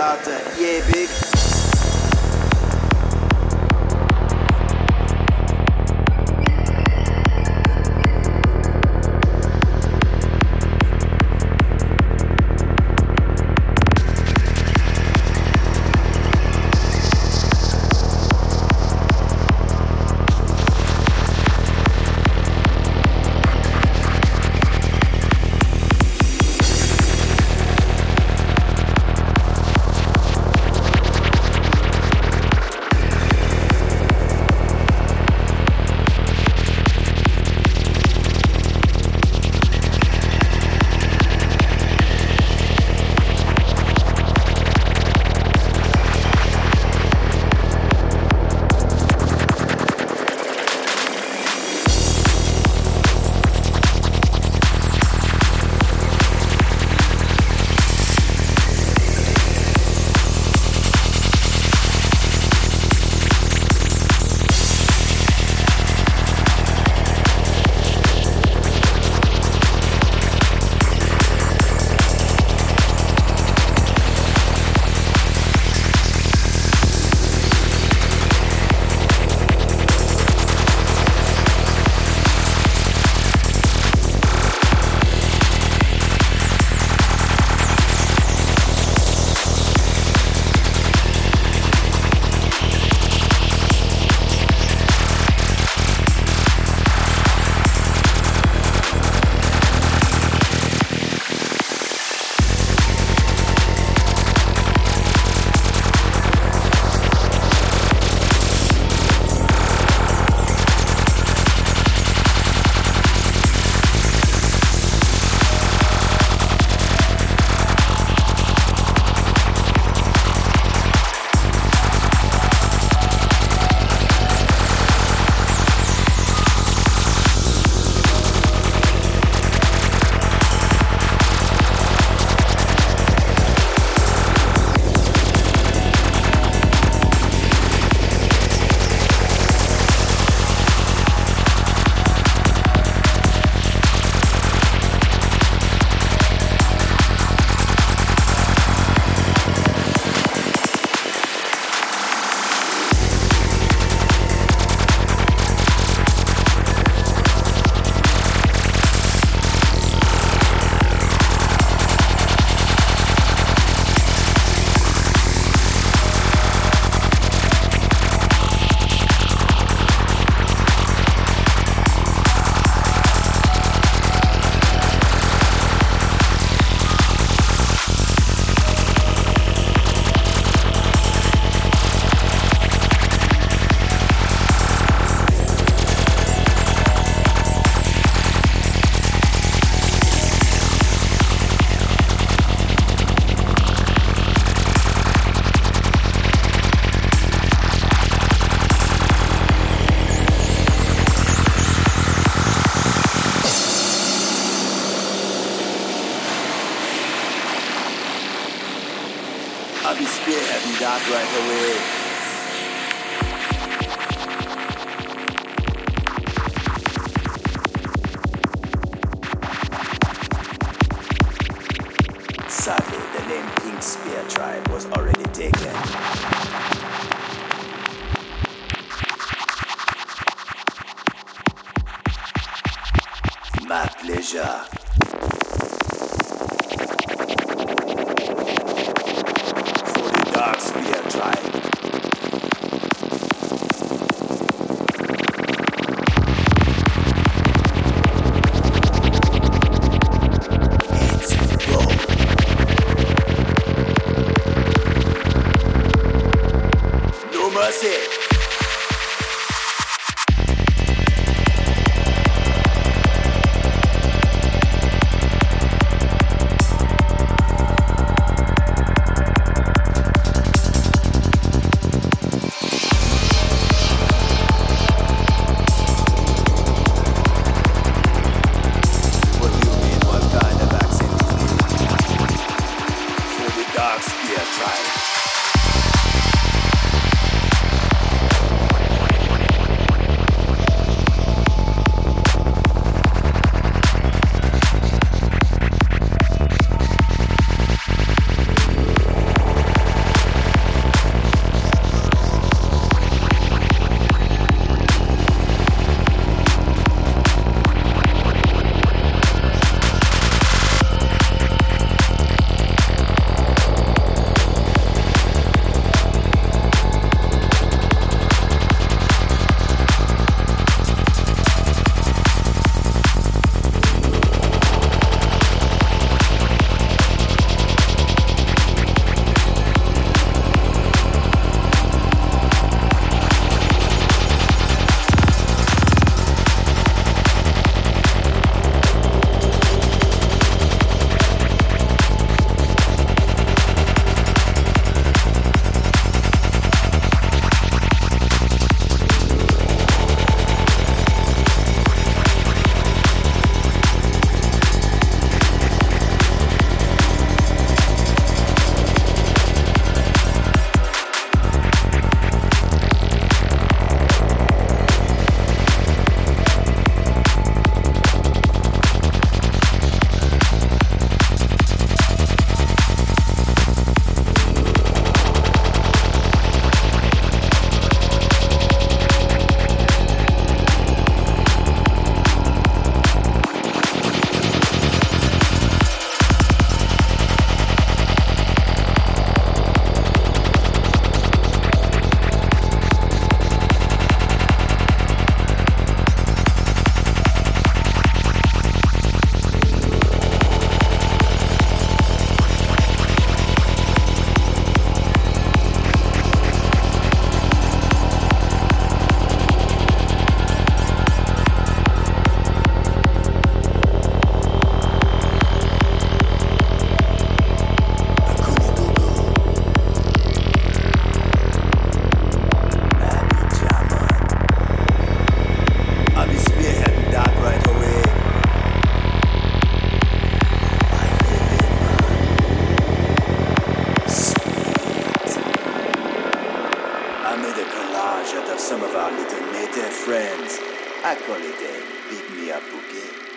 about uh, yeah, big. stop right away. Sadly, the name Pink Spear Tribe was already taken. Ma pleasure. Native friends. I call it a pick me up bouquet.